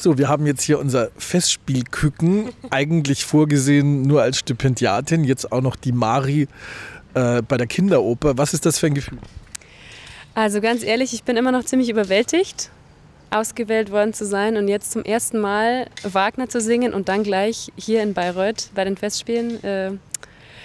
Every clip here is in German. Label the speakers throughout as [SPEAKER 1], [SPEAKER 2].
[SPEAKER 1] So, wir haben jetzt hier unser Festspielküken, eigentlich vorgesehen nur als Stipendiatin, jetzt auch noch die Mari äh, bei der Kinderoper. Was ist das für ein Gefühl?
[SPEAKER 2] Also ganz ehrlich, ich bin immer noch ziemlich überwältigt, ausgewählt worden zu sein und jetzt zum ersten Mal Wagner zu singen und dann gleich hier in Bayreuth bei den Festspielen. Äh,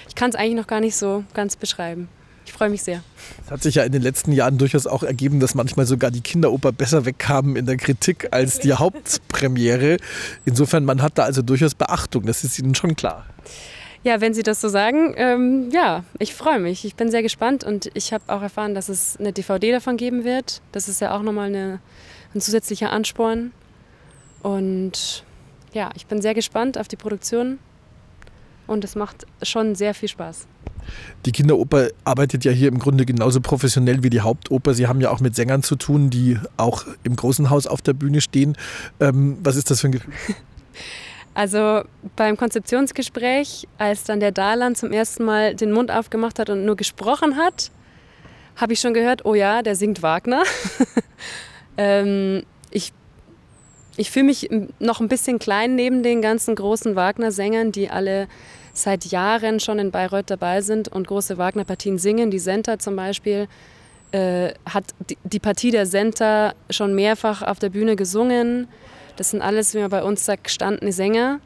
[SPEAKER 2] ich kann es eigentlich noch gar nicht so ganz beschreiben. Ich freue mich sehr.
[SPEAKER 1] Es hat sich ja in den letzten Jahren durchaus auch ergeben, dass manchmal sogar die Kinderoper besser wegkamen in der Kritik als die Hauptpremiere. Insofern, man hat da also durchaus Beachtung, das ist Ihnen schon klar.
[SPEAKER 2] Ja, wenn Sie das so sagen, ähm, ja, ich freue mich. Ich bin sehr gespannt und ich habe auch erfahren, dass es eine DVD davon geben wird. Das ist ja auch nochmal eine, ein zusätzlicher Ansporn. Und ja, ich bin sehr gespannt auf die Produktion und es macht schon sehr viel Spaß.
[SPEAKER 1] Die Kinderoper arbeitet ja hier im Grunde genauso professionell wie die Hauptoper. Sie haben ja auch mit Sängern zu tun, die auch im großen Haus auf der Bühne stehen. Ähm, was ist das für ein Gefühl?
[SPEAKER 2] Also beim Konzeptionsgespräch, als dann der Dalan zum ersten Mal den Mund aufgemacht hat und nur gesprochen hat, habe ich schon gehört, oh ja, der singt Wagner. ähm, ich ich fühle mich noch ein bisschen klein neben den ganzen großen Wagner-Sängern, die alle seit Jahren schon in Bayreuth dabei sind und große Wagner-Partien singen. Die Senta zum Beispiel äh, hat die, die, Partie der Senta schon mehrfach auf der Bühne gesungen. Das sind alles, wie man bei uns sagt, gestandene Sänger.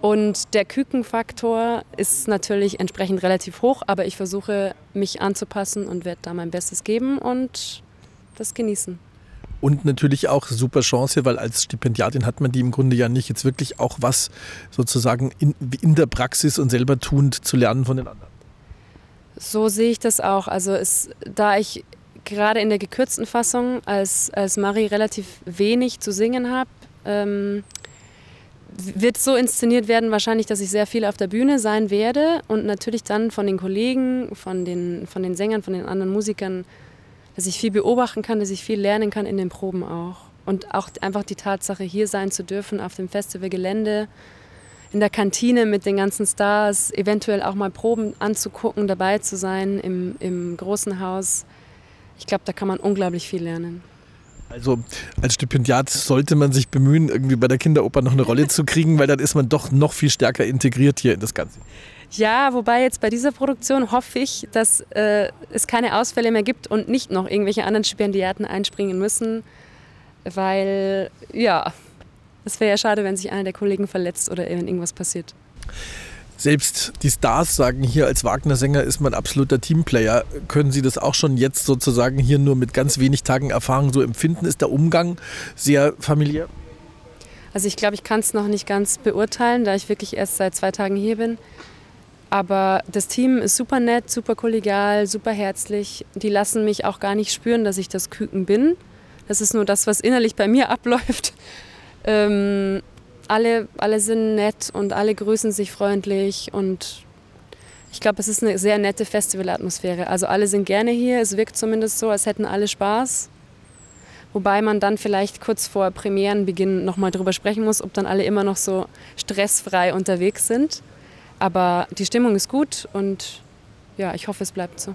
[SPEAKER 2] Und der Kükenfaktor ist natürlich entsprechend relativ hoch, aber ich versuche mich anzupassen und werde da mein Bestes geben und das genießen.
[SPEAKER 1] Und natürlich auch super Chance, weil als Stipendiatin hat man die im Grunde ja nicht jetzt wirklich auch was sozusagen in, in der Praxis und selber tuend zu lernen von den anderen.
[SPEAKER 2] So sehe ich das auch. Also es, da ich gerade in der gekürzten Fassung als, als Marie relativ wenig zu singen habe, ähm, wird so inszeniert werden wahrscheinlich, dass ich sehr viel auf der Bühne sein werde und natürlich dann von den Kollegen, von den, von den Sängern, von den anderen Musikern dass ich viel beobachten kann, dass ich viel lernen kann in den Proben auch. Und auch einfach die Tatsache, hier sein zu dürfen auf dem Festivalgelände, in der Kantine mit den ganzen Stars, eventuell auch mal Proben anzugucken, dabei zu sein im, im großen Haus. Ich glaube, da kann man unglaublich viel lernen.
[SPEAKER 1] Also als Stipendiat sollte man sich bemühen, irgendwie bei der Kinderoper noch eine Rolle zu kriegen, weil dann ist man doch noch viel stärker integriert hier in das Ganze.
[SPEAKER 2] Ja, wobei jetzt bei dieser Produktion hoffe ich, dass äh, es keine Ausfälle mehr gibt und nicht noch irgendwelche anderen Stipendiaten einspringen müssen, weil ja, es wäre ja schade, wenn sich einer der Kollegen verletzt oder irgendwas passiert.
[SPEAKER 1] Selbst die Stars sagen hier, als Wagner-Sänger ist man absoluter Teamplayer. Können Sie das auch schon jetzt sozusagen hier nur mit ganz wenig Tagen Erfahrung so empfinden? Ist der Umgang sehr familiär?
[SPEAKER 2] Also ich glaube, ich kann es noch nicht ganz beurteilen, da ich wirklich erst seit zwei Tagen hier bin. Aber das Team ist super nett, super kollegial, super herzlich. Die lassen mich auch gar nicht spüren, dass ich das Küken bin. Das ist nur das, was innerlich bei mir abläuft. Ähm, alle, alle sind nett und alle grüßen sich freundlich und ich glaube, es ist eine sehr nette Festivalatmosphäre. Also alle sind gerne hier. Es wirkt zumindest so, als hätten alle Spaß. Wobei man dann vielleicht kurz vor Premierenbeginn nochmal drüber sprechen muss, ob dann alle immer noch so stressfrei unterwegs sind. Aber die Stimmung ist gut und ja, ich hoffe, es bleibt so.